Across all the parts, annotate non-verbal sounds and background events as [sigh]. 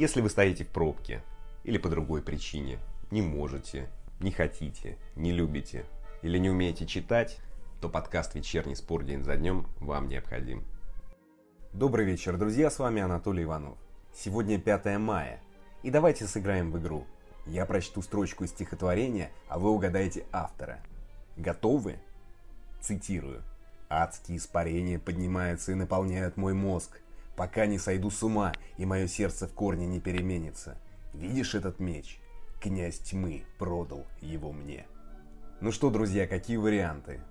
Если вы стоите в пробке или по другой причине, не можете, не хотите, не любите или не умеете читать, то подкаст «Вечерний спор день за днем» вам необходим. Добрый вечер, друзья, с вами Анатолий Иванов. Сегодня 5 мая, и давайте сыграем в игру. Я прочту строчку из стихотворения, а вы угадаете автора. Готовы? Цитирую. «Адские испарения поднимаются и наполняют мой мозг пока не сойду с ума, и мое сердце в корне не переменится. Видишь этот меч? Князь тьмы продал его мне. Ну что, друзья, какие варианты?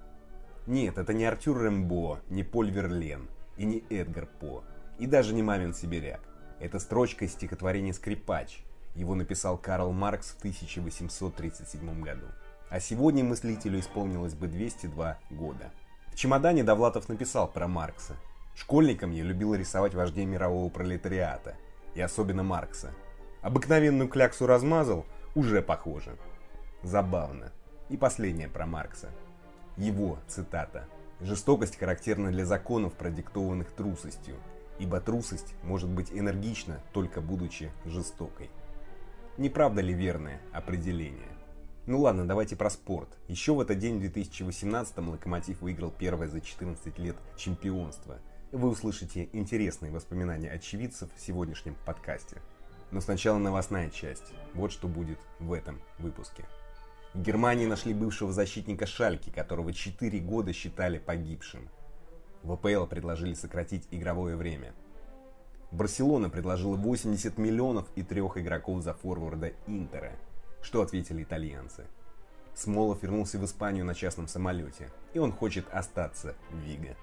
Нет, это не Артюр Рембо, не Поль Верлен и не Эдгар По, и даже не Мамин Сибиряк. Это строчка из стихотворения «Скрипач». Его написал Карл Маркс в 1837 году. А сегодня мыслителю исполнилось бы 202 года. В чемодане Довлатов написал про Маркса – Школьником я любил рисовать вождей мирового пролетариата, и особенно Маркса. Обыкновенную кляксу размазал, уже похоже. Забавно. И последнее про Маркса. Его цитата. «Жестокость характерна для законов, продиктованных трусостью, ибо трусость может быть энергична, только будучи жестокой». Не правда ли верное определение? Ну ладно, давайте про спорт. Еще в этот день в 2018-м Локомотив выиграл первое за 14 лет чемпионство – вы услышите интересные воспоминания очевидцев в сегодняшнем подкасте. Но сначала новостная часть. Вот что будет в этом выпуске. В Германии нашли бывшего защитника Шальки, которого 4 года считали погибшим. В АПЛ предложили сократить игровое время. Барселона предложила 80 миллионов и трех игроков за форварда Интера. Что ответили итальянцы? Смолов вернулся в Испанию на частном самолете, и он хочет остаться в Виго.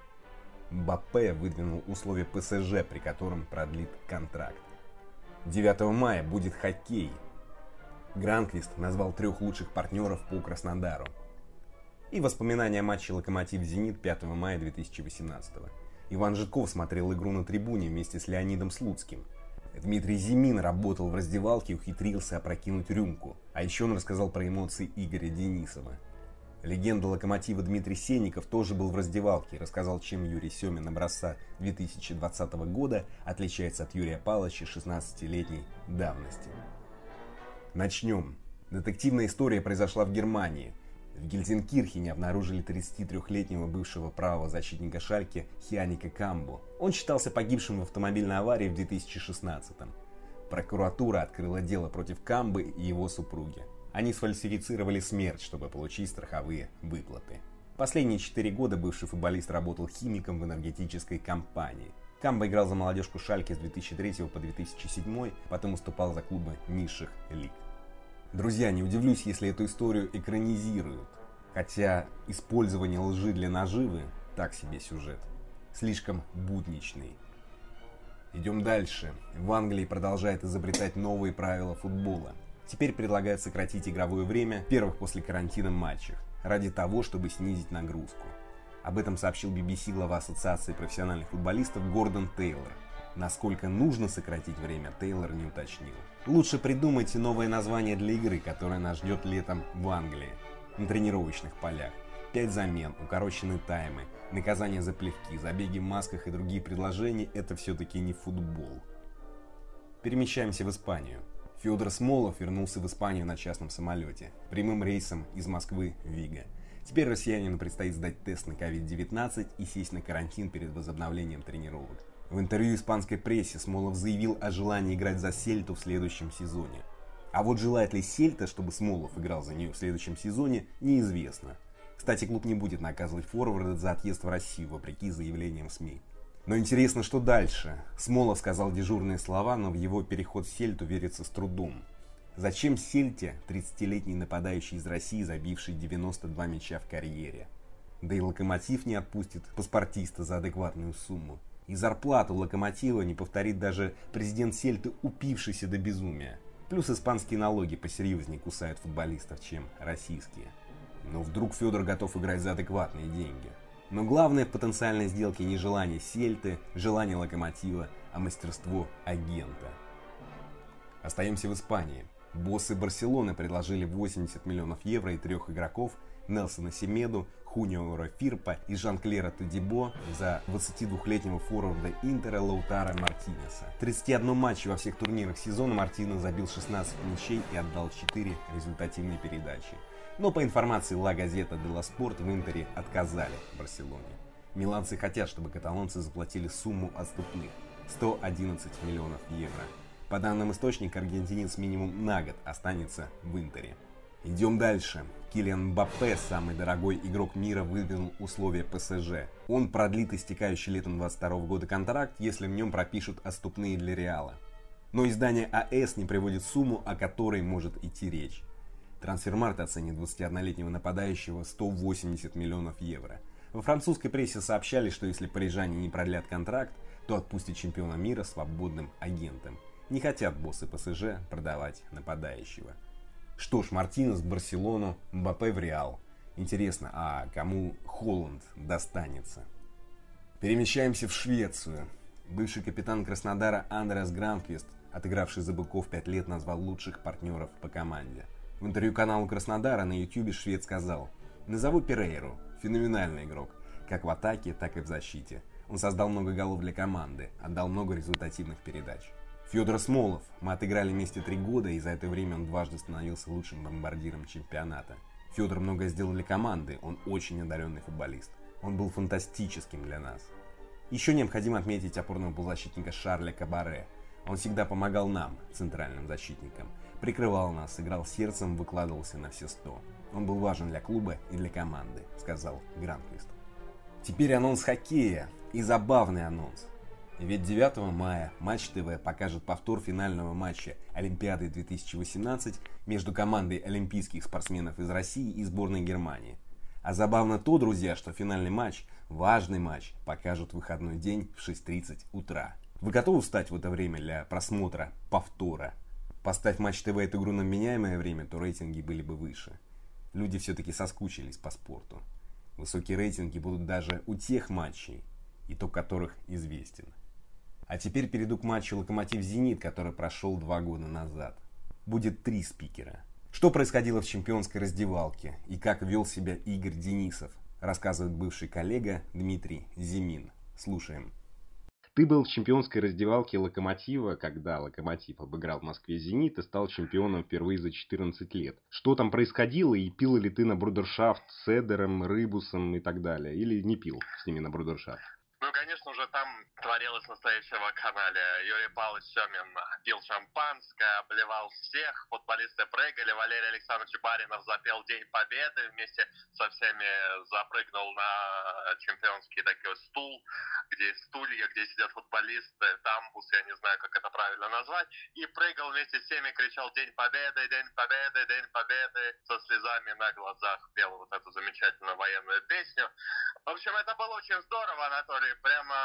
Баппе выдвинул условия ПСЖ, при котором продлит контракт. 9 мая будет хоккей. Гранквист назвал трех лучших партнеров по Краснодару. И воспоминания о матче «Локомотив-Зенит» 5 мая 2018 Иван Житков смотрел игру на трибуне вместе с Леонидом Слуцким. Дмитрий Зимин работал в раздевалке и ухитрился опрокинуть рюмку. А еще он рассказал про эмоции Игоря Денисова. Легенда локомотива Дмитрий Сенников тоже был в раздевалке и рассказал, чем Юрий Семин образца 2020 года отличается от Юрия Павловича 16-летней давности. Начнем. Детективная история произошла в Германии. В Гельзенкирхене обнаружили 33-летнего бывшего правого защитника Шальки Хианика Камбу. Он считался погибшим в автомобильной аварии в 2016 -м. Прокуратура открыла дело против Камбы и его супруги. Они сфальсифицировали смерть, чтобы получить страховые выплаты. Последние четыре года бывший футболист работал химиком в энергетической компании. Камбо играл за молодежку Шальки с 2003 по 2007, потом выступал за клубы низших лиг. Друзья, не удивлюсь, если эту историю экранизируют. Хотя использование лжи для наживы – так себе сюжет. Слишком будничный. Идем дальше. В Англии продолжает изобретать новые правила футбола – Теперь предлагают сократить игровое время первых после карантина матчах, ради того, чтобы снизить нагрузку. Об этом сообщил BBC глава Ассоциации профессиональных футболистов Гордон Тейлор. Насколько нужно сократить время, Тейлор не уточнил. Лучше придумайте новое название для игры, которая нас ждет летом в Англии, на тренировочных полях. Пять замен, укороченные таймы, наказание за плевки, забеги в масках и другие предложения – это все-таки не футбол. Перемещаемся в Испанию. Федор Смолов вернулся в Испанию на частном самолете, прямым рейсом из Москвы в Виго. Теперь россиянину предстоит сдать тест на COVID-19 и сесть на карантин перед возобновлением тренировок. В интервью испанской прессе Смолов заявил о желании играть за Сельту в следующем сезоне. А вот желает ли Сельта, чтобы Смолов играл за нее в следующем сезоне, неизвестно. Кстати, клуб не будет наказывать форварда за отъезд в Россию, вопреки заявлениям СМИ. Но интересно, что дальше. Смолов сказал дежурные слова, но в его переход в Сельту верится с трудом. Зачем Сельте 30-летний нападающий из России, забивший 92 мяча в карьере? Да и Локомотив не отпустит паспортиста за адекватную сумму. И зарплату Локомотива не повторит даже президент Сельты, упившийся до безумия. Плюс испанские налоги посерьезнее кусают футболистов, чем российские. Но вдруг Федор готов играть за адекватные деньги. Но главное в потенциальной сделке не желание сельты, желание локомотива, а мастерство агента. Остаемся в Испании. Боссы Барселоны предложили 80 миллионов евро и трех игроков Нелсона Семеду, Хуниора Фирпа и Жан-Клера Тедибо за 22-летнего форварда Интера Лаутара Мартинеса. 31 матче во всех турнирах сезона Мартинес забил 16 мячей и отдал 4 результативные передачи. Но по информации Газета де Ла Спорт в Интере отказали Барселоне. Миланцы хотят, чтобы каталонцы заплатили сумму отступных – 111 миллионов евро. По данным источника, аргентинец минимум на год останется в Интере. Идем дальше. Килиан Мбаппе, самый дорогой игрок мира, выдвинул условия ПСЖ. Он продлит истекающий летом 22 года контракт, если в нем пропишут отступные для Реала. Но издание АС не приводит сумму, о которой может идти речь. Трансфермарт оценит 21-летнего нападающего 180 миллионов евро. Во французской прессе сообщали, что если парижане не продлят контракт, то отпустят чемпиона мира свободным агентом. Не хотят боссы ПСЖ продавать нападающего. Что ж, Мартинес в Барселону, Мбаппе в Реал. Интересно, а кому Холланд достанется? Перемещаемся в Швецию. Бывший капитан Краснодара Андреас Гранквист, отыгравший за быков 5 лет, назвал лучших партнеров по команде. В интервью каналу Краснодара на YouTube швед сказал «Назову Перейру. Феноменальный игрок. Как в атаке, так и в защите. Он создал много голов для команды, отдал много результативных передач. Федор Смолов. Мы отыграли вместе три года, и за это время он дважды становился лучшим бомбардиром чемпионата. Федор много сделал для команды, он очень одаренный футболист. Он был фантастическим для нас. Еще необходимо отметить опорного полузащитника Шарля Кабаре. Он всегда помогал нам, центральным защитникам. Прикрывал нас, играл сердцем, выкладывался на все сто. Он был важен для клуба и для команды, сказал Гранквист. Теперь анонс хоккея и забавный анонс. Ведь 9 мая Матч ТВ покажет повтор финального матча Олимпиады 2018 между командой олимпийских спортсменов из России и сборной Германии. А забавно то, друзья, что финальный матч, важный матч, покажут в выходной день в 6.30 утра. Вы готовы встать в это время для просмотра повтора? Поставь Матч ТВ эту игру на меняемое время, то рейтинги были бы выше. Люди все-таки соскучились по спорту. Высокие рейтинги будут даже у тех матчей, итог которых известен. А теперь перейду к матчу «Локомотив-Зенит», который прошел два года назад. Будет три спикера. Что происходило в чемпионской раздевалке и как вел себя Игорь Денисов, рассказывает бывший коллега Дмитрий Зимин. Слушаем. Ты был в чемпионской раздевалке «Локомотива», когда «Локомотив» обыграл в Москве «Зенит» и стал чемпионом впервые за 14 лет. Что там происходило и пил ли ты на брудершафт с Эдером, Рыбусом и так далее? Или не пил с ними на брудершафт? Конечно, уже там творилось настоящего канале. Юрий Павлович Семин пил шампанское, обливал всех, футболисты прыгали, Валерий Александрович Баринов запел День Победы, вместе со всеми запрыгнул на чемпионский такой стул, где стулья, где сидят футболисты, тамбус, я не знаю, как это правильно назвать, и прыгал вместе с всеми, кричал День Победы, День Победы, День Победы, со слезами на глазах пел вот эту замечательную военную песню. В общем, это было очень здорово, Анатолий, прямо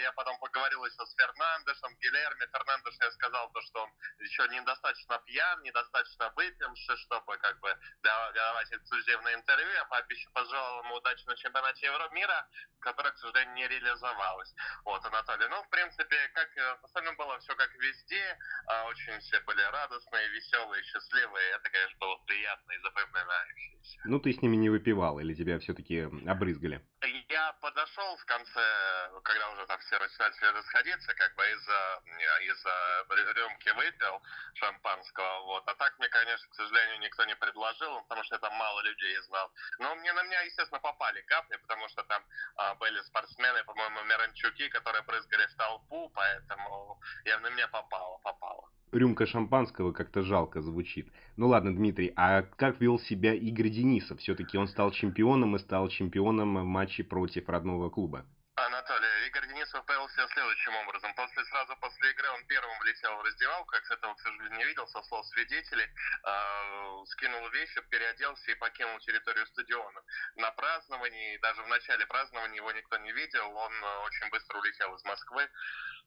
я потом поговорил еще с Фернандешем, Гилерми. Фернандеш я сказал то, что он еще недостаточно пьян, недостаточно выпивший, чтобы как бы давать эксклюзивное интервью. Я пообещал, пожелал ему удачи на чемпионате Евро мира, которое, к сожалению, не реализовалось. Вот, Анатолий. Ну, в принципе, как в остальном было все как везде. А, очень все были радостные, веселые, счастливые. Это, конечно, было приятно и запоминающееся. Ну, ты с ними не выпивал или тебя все-таки обрызгали? Я подошел в конце, когда уже там все начали расходиться, как бы из-за из рюмки выпил шампанского, вот. А так мне, конечно, к сожалению, никто не предложил, потому что это мало людей знал. Но мне на меня, естественно, попали капли, потому что там а, были спортсмены, по-моему, Миранчуки, которые прыгали в толпу, поэтому я на меня попало, попало рюмка шампанского как-то жалко звучит. Ну ладно, Дмитрий, а как вел себя Игорь Денисов? Все-таки он стал чемпионом и стал чемпионом в матче против родного клуба. Анатолий, Игорь Денисов повел себя следующим образом. После, сразу после игры он первым влетел в раздевалку, как с этого, к сожалению, не видел, со слов свидетелей, э, скинул вещи, переоделся и покинул территорию стадиона. На праздновании, даже в начале празднования его никто не видел, он э, очень быстро улетел из Москвы.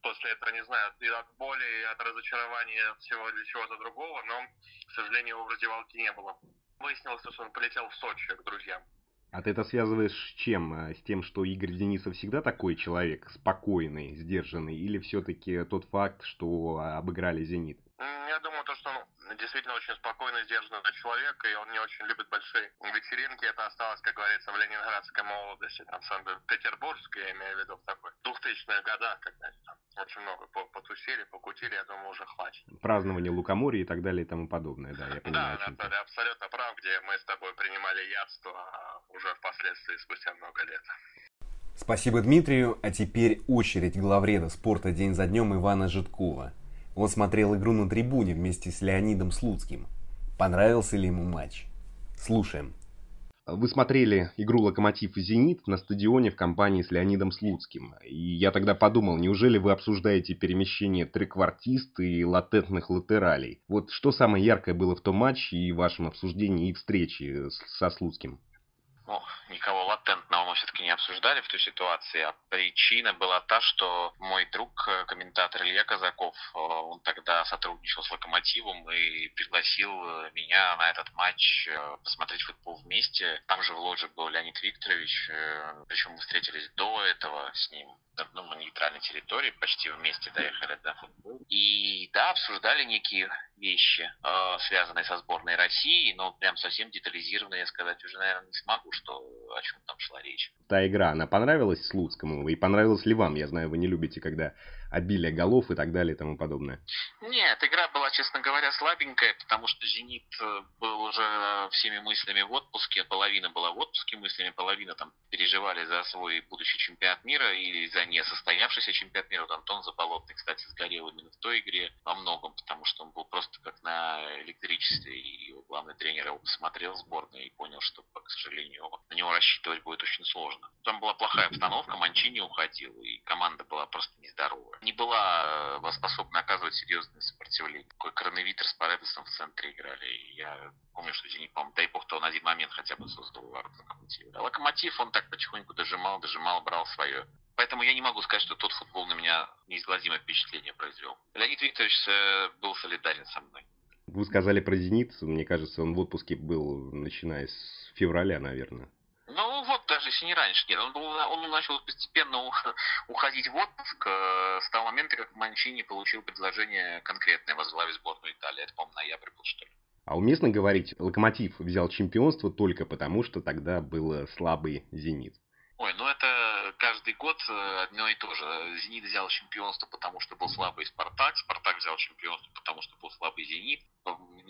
После этого, не знаю, и от боли, и от разочарования, всего или чего-то другого, но, к сожалению, его в раздевалке не было. Выяснилось, что он полетел в Сочи к друзьям. А ты это связываешь с чем? А, с тем, что Игорь Денисов всегда такой человек, спокойный, сдержанный, или все-таки тот факт, что обыграли «Зенит»? Я думаю, то, что действительно очень спокойный, сдержанный человек, и он не очень любит большие вечеринки. Это осталось, как говорится, в ленинградской молодости, там, Санкт-Петербургской, я имею в виду, в такой 2000-х годах, когда там очень много потусили, покутили, я думаю, уже хватит. Празднование лукоморья и так далее и тому подобное, да, я [laughs] понимаю. Да, Анатолий, абсолютно прав, где мы с тобой принимали ядство а уже впоследствии, спустя много лет. Спасибо Дмитрию, а теперь очередь главреда спорта день за днем Ивана Житкова. Он смотрел игру на трибуне вместе с Леонидом Слуцким. Понравился ли ему матч? Слушаем. Вы смотрели игру «Локомотив» и «Зенит» на стадионе в компании с Леонидом Слуцким. И я тогда подумал, неужели вы обсуждаете перемещение треквартист и латентных латералей? Вот что самое яркое было в том матче и в вашем обсуждении и встрече со Слуцким? ну, никого латентного мы все-таки не обсуждали в той ситуации, а причина была та, что мой друг, э, комментатор Илья Казаков, э, он тогда сотрудничал с «Локомотивом» и пригласил э, меня на этот матч посмотреть футбол вместе. Там же в ложе был Леонид Викторович, причем мы встретились до этого с ним ну, на нейтральной территории, почти вместе доехали до футбола. И да, обсуждали некие вещи, связанные со сборной России, но прям совсем детализированно я сказать уже, наверное, не смогу, что о чем там шла речь. Та игра, она понравилась Слуцкому? И понравилась ли вам? Я знаю, вы не любите, когда обилие голов и так далее и тому подобное. Нет, игра была, честно говоря, слабенькая, потому что «Зенит» был уже всеми мыслями в отпуске, половина была в отпуске мыслями, половина там переживали за свой будущий чемпионат мира или за несостоявшийся чемпионат мира. Вот Антон Заболотный, кстати, сгорел именно в той игре во многом, потому что он был просто как на электричестве, и главный тренер его посмотрел сборную и понял, что, к сожалению, на него рассчитывать будет очень сложно. Там была плохая обстановка, Манчини уходил, и команда была просто нездоровая не была э, способна оказывать серьезное сопротивление. Такой коронавитер с Паредосом в центре играли. И я помню, что Зенит, по-моему, дай бог, то он один момент хотя бы создал ворот Локомотива. А Локомотив, он так потихоньку дожимал, дожимал, брал свое. Поэтому я не могу сказать, что тот футбол на меня неизгладимое впечатление произвел. Леонид Викторович э, был солидарен со мной. Вы сказали про «Зенит». Мне кажется, он в отпуске был, начиная с февраля, наверное. Ну вот, даже если не раньше, нет, он, был, он начал постепенно уходить в отпуск э, с того момента, как Манчини получил предложение конкретное возглавить сборную Италии. Это, по-моему, ноябрь был, что ли. А уместно говорить, Локомотив взял чемпионство только потому, что тогда был слабый «Зенит». Ой, ну это каждый год э, одно и то же. Зенит взял чемпионство, потому что был слабый Спартак. Спартак взял чемпионство, потому что был слабый Зенит.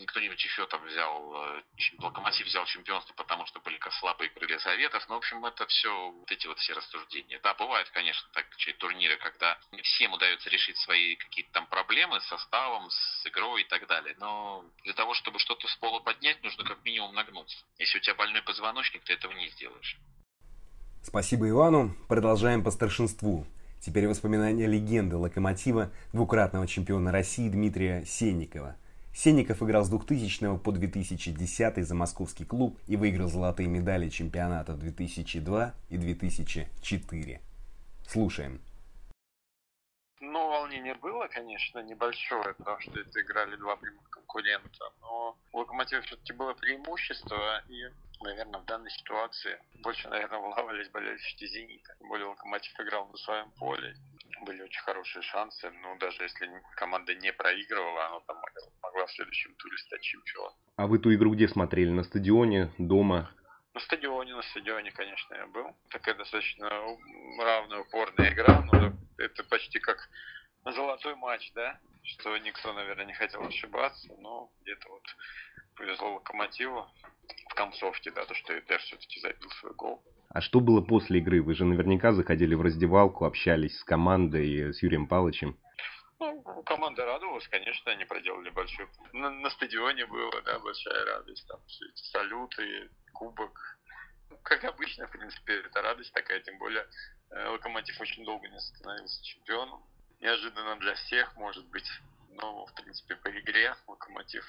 Кто-нибудь еще там взял, э, Локомотив взял чемпионство, потому что были слабые крылья Советов. Ну, в общем, это все, вот эти вот все рассуждения. Да, бывают, конечно, так, турниры, когда всем удается решить свои какие-то там проблемы с составом, с игрой и так далее. Но для того, чтобы что-то с пола поднять, нужно как минимум нагнуться. Если у тебя больной позвоночник, ты этого не сделаешь. Спасибо Ивану. Продолжаем по старшинству. Теперь воспоминания легенды «Локомотива» двукратного чемпиона России Дмитрия Сенникова. Сенников играл с 2000 по 2010 за московский клуб и выиграл золотые медали чемпионата 2002 и 2004. Слушаем. Волнение было, конечно, небольшое, потому что это играли два прямых конкурента, но у Локомотива все-таки было преимущество, и наверное, в данной ситуации больше, наверное, вылавливались болельщики «Зенита». Тем более «Локомотив» играл на своем поле. Были очень хорошие шансы. Ну, даже если команда не проигрывала, она там могла в следующем туре стать чемпионом. А вы ту игру где смотрели? На стадионе? Дома? На стадионе, на стадионе, конечно, я был. Такая достаточно равная, упорная игра, но это почти как золотой матч, да? Что никто, наверное, не хотел ошибаться, но где-то вот повезло Локомотиву в концовке, да, то, что Эдер все-таки забил свой гол. А что было после игры? Вы же наверняка заходили в раздевалку, общались с командой, с Юрием Павловичем. Ну, команда радовалась, конечно, они проделали большой... На, на стадионе было, да, большая радость, там все эти салюты, кубок. Ну, как обычно, в принципе, это радость такая, тем более э, Локомотив очень долго не становился чемпионом. Неожиданно для всех, может быть, но, в принципе, по игре Локомотив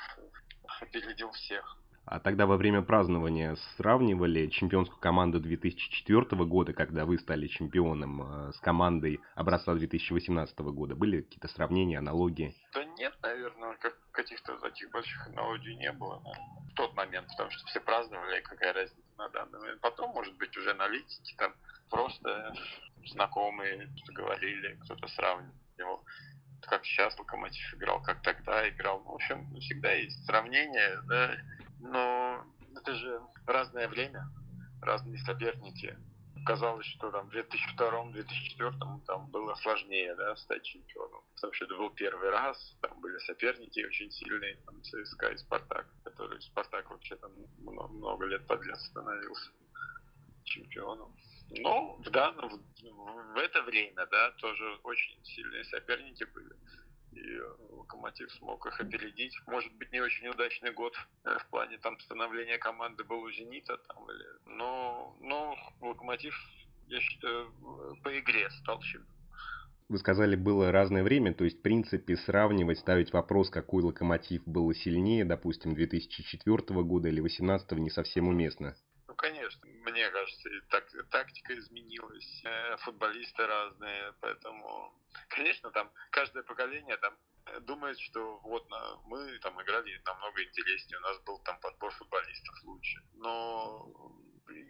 опередил всех. А тогда во время празднования сравнивали чемпионскую команду 2004 года, когда вы стали чемпионом, э, с командой образца 2018 года? Были какие-то сравнения, аналогии? Да нет, наверное, как каких-то таких больших аналогий не было. Наверное. В тот момент, потому что все праздновали, какая разница на данный момент. Потом, может быть, уже аналитики там просто знакомые говорили, кто-то сравнивал. Как сейчас Локомотив играл, как тогда играл. Ну, в общем, всегда есть сравнение, да, но это же разное время, разные соперники. Казалось, что там в 2002-2004 там было сложнее, да, стать чемпионом. Потому что это был первый раз, там были соперники очень сильные, там ЦСКА и Спартак, который Спартак вообще там много, много лет подряд становился чемпионом. Но в данном, в это время, да, тоже очень сильные соперники были. И Локомотив смог их опередить. Может быть, не очень удачный год э, в плане там становления команды был у Зенита, там, или... но, но Локомотив, я считаю, по игре стал чемпионом. Вы сказали, было разное время, то есть, в принципе, сравнивать, ставить вопрос, какой локомотив был сильнее, допустим, 2004 года или 2018 не совсем уместно. Ну, конечно, мне кажется, и так, тактика изменилась, э, футболисты разные, поэтому, конечно, там каждое поколение там э, думает, что вот на, мы там играли намного интереснее, у нас был там подбор футболистов лучше. Но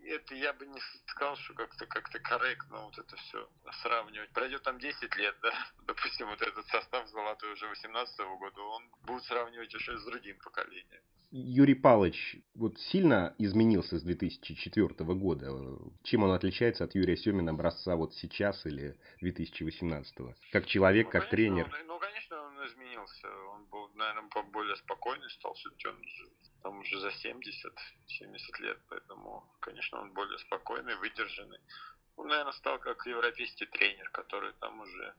это я бы не сказал, что как-то как-то корректно вот это все сравнивать. Пройдет там 10 лет, да, [laughs] допустим, вот этот состав золотой уже 18 -го года, он будет сравнивать еще с другим поколением. Юрий Павлович вот сильно изменился с 2004 года. Чем он отличается от Юрия Семина образца вот сейчас или 2018? Как человек, ну, как конечно, тренер? Он, ну, конечно, он изменился. Он был, наверное, более спокойный стал. Все-таки он там уже за 70, 70 лет, поэтому, конечно, он более спокойный, выдержанный. Он, наверное, стал как европейский тренер, который там уже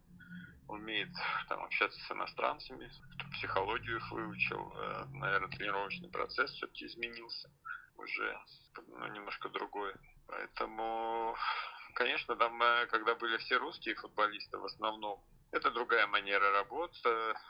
умеет там, общаться с иностранцами, психологию их выучил, э, наверное, тренировочный процесс все-таки изменился, уже ну, немножко другой. Поэтому, конечно, там, э, когда были все русские футболисты в основном, это другая манера работы.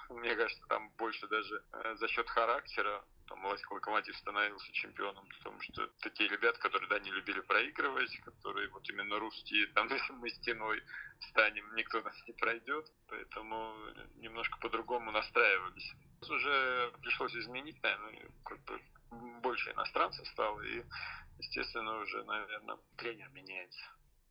Мне кажется, там больше даже э, за счет характера там Локомотив становился чемпионом, потому что такие ребята, которые, да, не любили проигрывать, которые вот именно русские, там, [laughs] если мы стеной станем, никто нас не пройдет, поэтому немножко по-другому настраивались. Уже пришлось изменить, наверное, как бы больше иностранцев стало, и, естественно, уже, наверное, тренер меняется.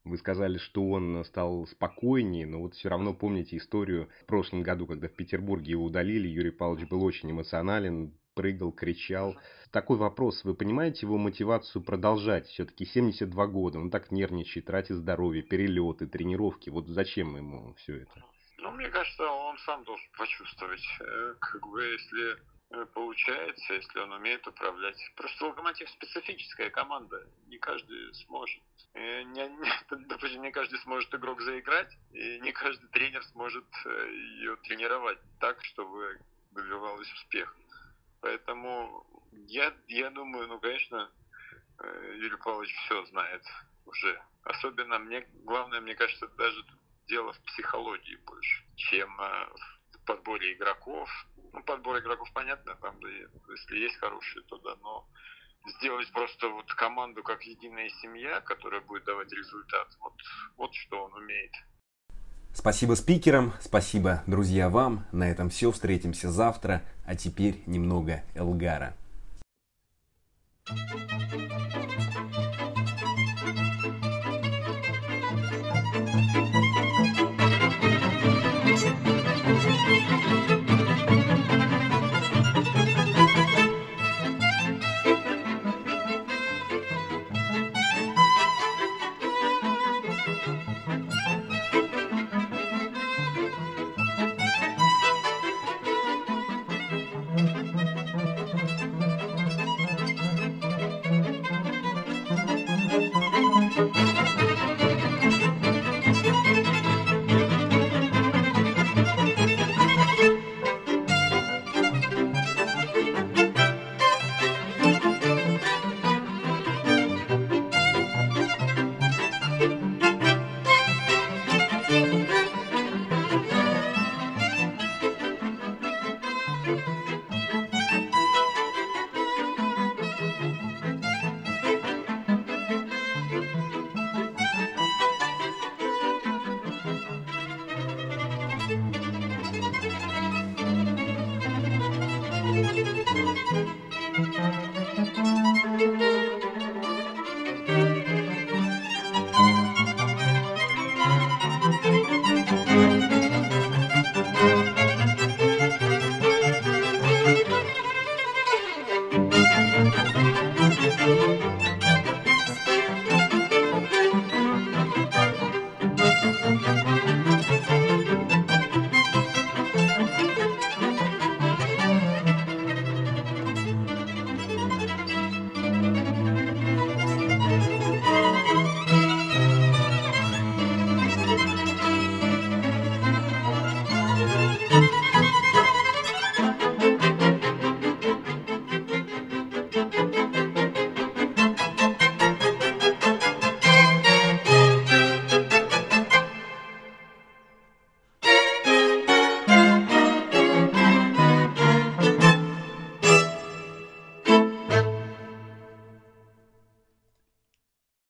Вы сказали, что он стал спокойнее, но вот все равно помните историю в прошлом году, когда в Петербурге его удалили, Юрий Павлович был очень эмоционален, прыгал, кричал. Такой вопрос, вы понимаете его мотивацию продолжать? Все-таки 72 года, он так нервничает, тратит здоровье, перелеты, тренировки. Вот зачем ему все это? Ну, мне кажется, он сам должен почувствовать. Э, как бы, если получается, если он умеет управлять. Просто Локомотив специфическая команда. Не каждый сможет. Э, не, не, [laughs] допустим, не каждый сможет игрок заиграть, и не каждый тренер сможет ее тренировать так, чтобы добивалась успеха. Поэтому я, я думаю, ну, конечно, э, Юрий Павлович все знает уже. Особенно мне, главное, мне кажется, даже дело в психологии больше, чем э, в подборе игроков. Ну, подбор игроков понятно, там, да, если есть хорошие, то да, но сделать просто вот команду как единая семья, которая будет давать результат, вот, вот что он умеет. Спасибо спикерам, спасибо, друзья, вам. На этом все. Встретимся завтра. А теперь немного Элгара. thank you